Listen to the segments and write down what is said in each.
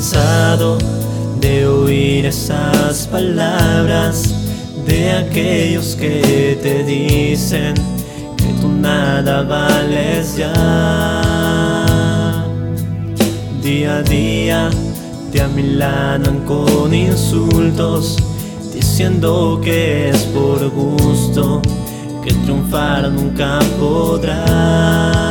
Cansado de oír esas palabras de aquellos que te dicen que tú nada vales ya. Día a día te amilanan con insultos, diciendo que es por gusto, que triunfar nunca podrás.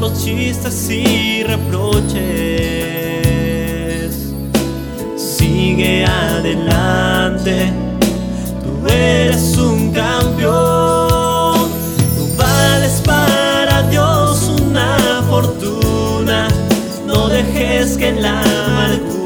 Los chistes y reproches. Sigue adelante, tú eres un campeón. Tú vales para Dios una fortuna. No dejes que la amargura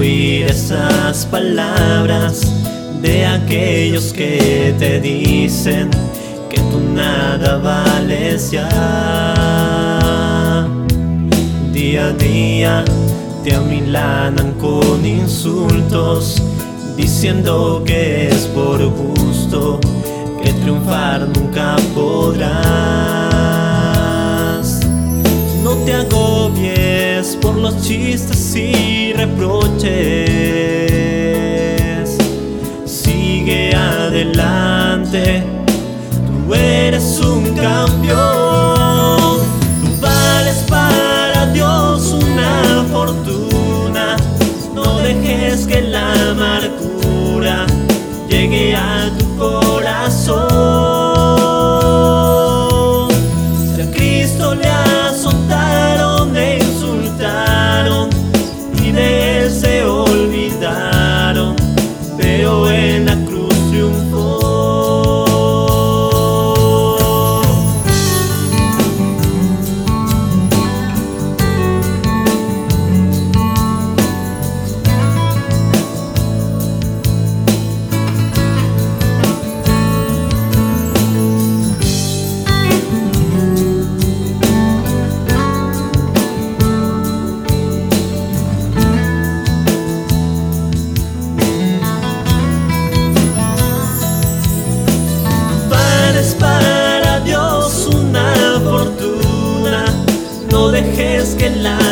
oír esas palabras de aquellos que te dicen que tú nada vales ya. Día a día te amilanan con insultos, diciendo que es por gusto, que triunfar nunca podrás. No te por chistes y reproches. Sigue adelante, tú eres un campeón. Tú vales para Dios una fortuna. No dejes que la amargura llegue a dejes que la